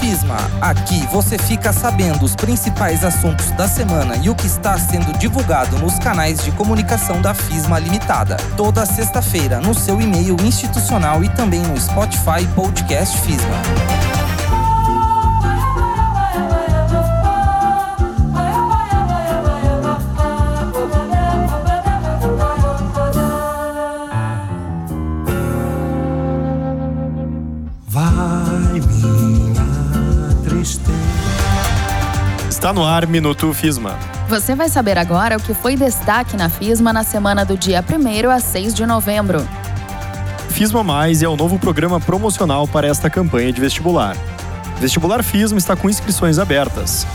FISMA. Aqui você fica sabendo os principais assuntos da semana e o que está sendo divulgado nos canais de comunicação da FISMA Limitada. Toda sexta-feira no seu e-mail institucional e também no Spotify Podcast FISMA. Está no ar Minuto FISMA. Você vai saber agora o que foi destaque na FISMA na semana do dia 1 a 6 de novembro. FISMA Mais é o novo programa promocional para esta campanha de vestibular. Vestibular FISMA está com inscrições abertas.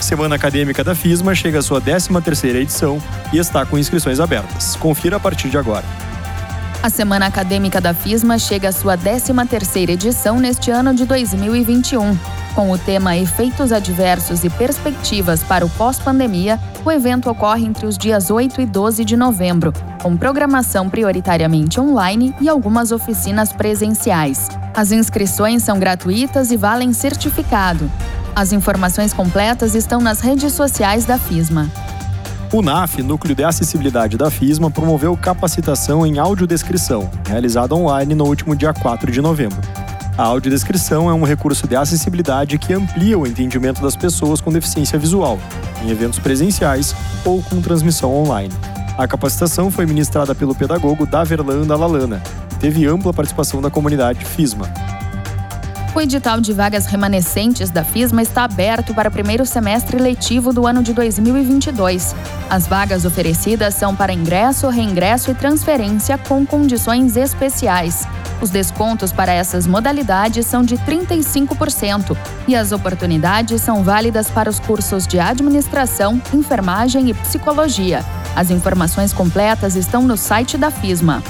Semana Acadêmica da FISMA chega à sua 13ª edição e está com inscrições abertas. Confira a partir de agora. A Semana Acadêmica da FISMA chega à sua 13ª edição neste ano de 2021. Com o tema Efeitos Adversos e Perspectivas para o Pós-Pandemia, o evento ocorre entre os dias 8 e 12 de novembro, com programação prioritariamente online e algumas oficinas presenciais. As inscrições são gratuitas e valem certificado. As informações completas estão nas redes sociais da FISMA. O NAF, Núcleo de Acessibilidade da FISMA, promoveu capacitação em audiodescrição, realizada online no último dia 4 de novembro. A audiodescrição é um recurso de acessibilidade que amplia o entendimento das pessoas com deficiência visual, em eventos presenciais ou com transmissão online. A capacitação foi ministrada pelo pedagogo Daverlan Dalalana teve ampla participação da comunidade FISMA. O edital de vagas remanescentes da FISMA está aberto para o primeiro semestre letivo do ano de 2022. As vagas oferecidas são para ingresso, reingresso e transferência com condições especiais. Os descontos para essas modalidades são de 35% e as oportunidades são válidas para os cursos de administração, enfermagem e psicologia. As informações completas estão no site da FISMA.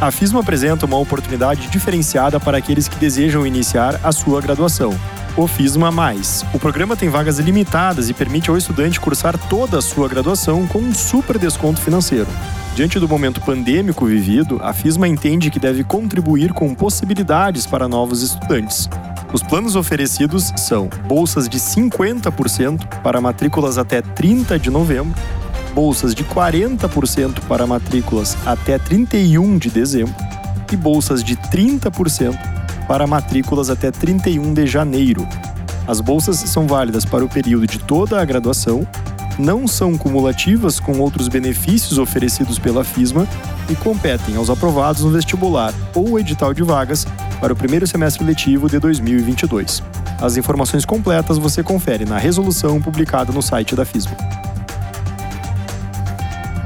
A FISMA apresenta uma oportunidade diferenciada para aqueles que desejam iniciar a sua graduação. O FISMA Mais. O programa tem vagas limitadas e permite ao estudante cursar toda a sua graduação com um super desconto financeiro. Diante do momento pandêmico vivido, a FISMA entende que deve contribuir com possibilidades para novos estudantes. Os planos oferecidos são bolsas de 50% para matrículas até 30 de novembro, bolsas de 40% para matrículas até 31 de dezembro e bolsas de 30% para matrículas até 31 de janeiro. As bolsas são válidas para o período de toda a graduação não são cumulativas com outros benefícios oferecidos pela FISMA e competem aos aprovados no vestibular ou edital de vagas para o primeiro semestre letivo de 2022. As informações completas você confere na resolução publicada no site da FISMA.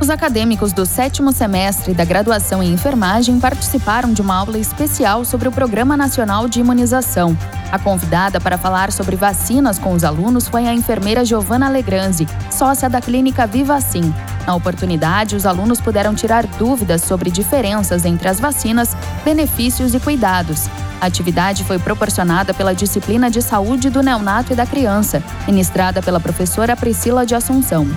Os acadêmicos do sétimo semestre da graduação em enfermagem participaram de uma aula especial sobre o Programa Nacional de Imunização. A convidada para falar sobre vacinas com os alunos foi a enfermeira Giovana Legranzi, sócia da clínica Vivacim. Na oportunidade, os alunos puderam tirar dúvidas sobre diferenças entre as vacinas, benefícios e cuidados. A atividade foi proporcionada pela disciplina de saúde do neonato e da criança, ministrada pela professora Priscila de Assunção.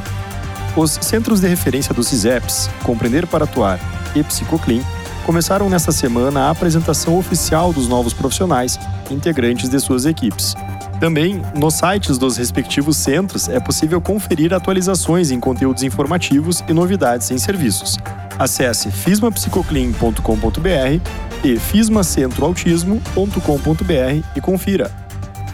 Os Centros de Referência dos CISEPs, Compreender para Atuar e Psicoclin, começaram nesta semana a apresentação oficial dos novos profissionais, integrantes de suas equipes. Também, nos sites dos respectivos centros é possível conferir atualizações em conteúdos informativos e novidades em serviços. Acesse fismapsicoclin.com.br e fismacentroautismo.com.br e confira.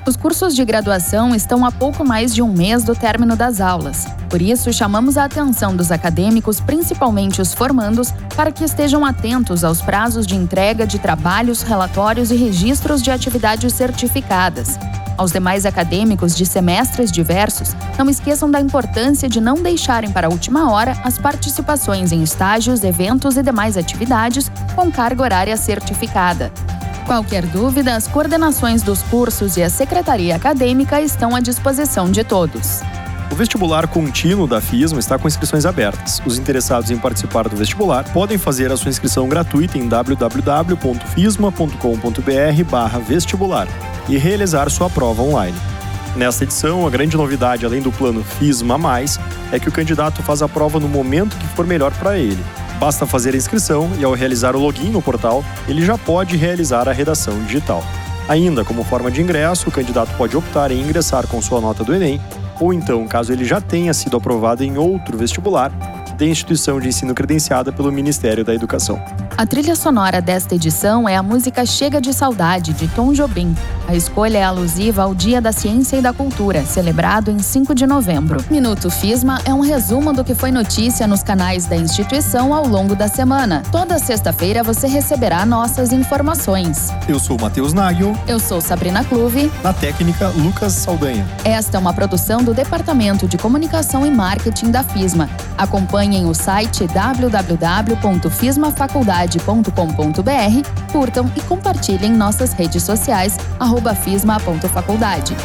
Os cursos de graduação estão a pouco mais de um mês do término das aulas. Por isso, chamamos a atenção dos acadêmicos, principalmente os formandos, para que estejam atentos aos prazos de entrega de trabalhos, relatórios e registros de atividades certificadas. Aos demais acadêmicos de semestres diversos, não esqueçam da importância de não deixarem para a última hora as participações em estágios, eventos e demais atividades com carga horária certificada. Qualquer dúvida, as coordenações dos cursos e a secretaria acadêmica estão à disposição de todos. O vestibular contínuo da FISMA está com inscrições abertas. Os interessados em participar do vestibular podem fazer a sua inscrição gratuita em www.fisma.com.br/vestibular e realizar sua prova online. Nesta edição, a grande novidade, além do plano FISMA+, é que o candidato faz a prova no momento que for melhor para ele. Basta fazer a inscrição e, ao realizar o login no portal, ele já pode realizar a redação digital. Ainda, como forma de ingresso, o candidato pode optar em ingressar com sua nota do Enem, ou então, caso ele já tenha sido aprovado em outro vestibular, de instituição de ensino credenciada pelo Ministério da Educação. A trilha sonora desta edição é a música Chega de Saudade, de Tom Jobim. A escolha é alusiva ao Dia da Ciência e da Cultura, celebrado em 5 de novembro. Minuto FISMA é um resumo do que foi notícia nos canais da instituição ao longo da semana. Toda sexta-feira você receberá nossas informações. Eu sou Matheus Nagel. Eu sou Sabrina Clube. Na técnica, Lucas Saldanha. Esta é uma produção do Departamento de Comunicação e Marketing da FISMA. Acompanhem o site www.fismafaculdade.com.br, curtam e compartilhem nossas redes sociais, arroba fisma.faculdade.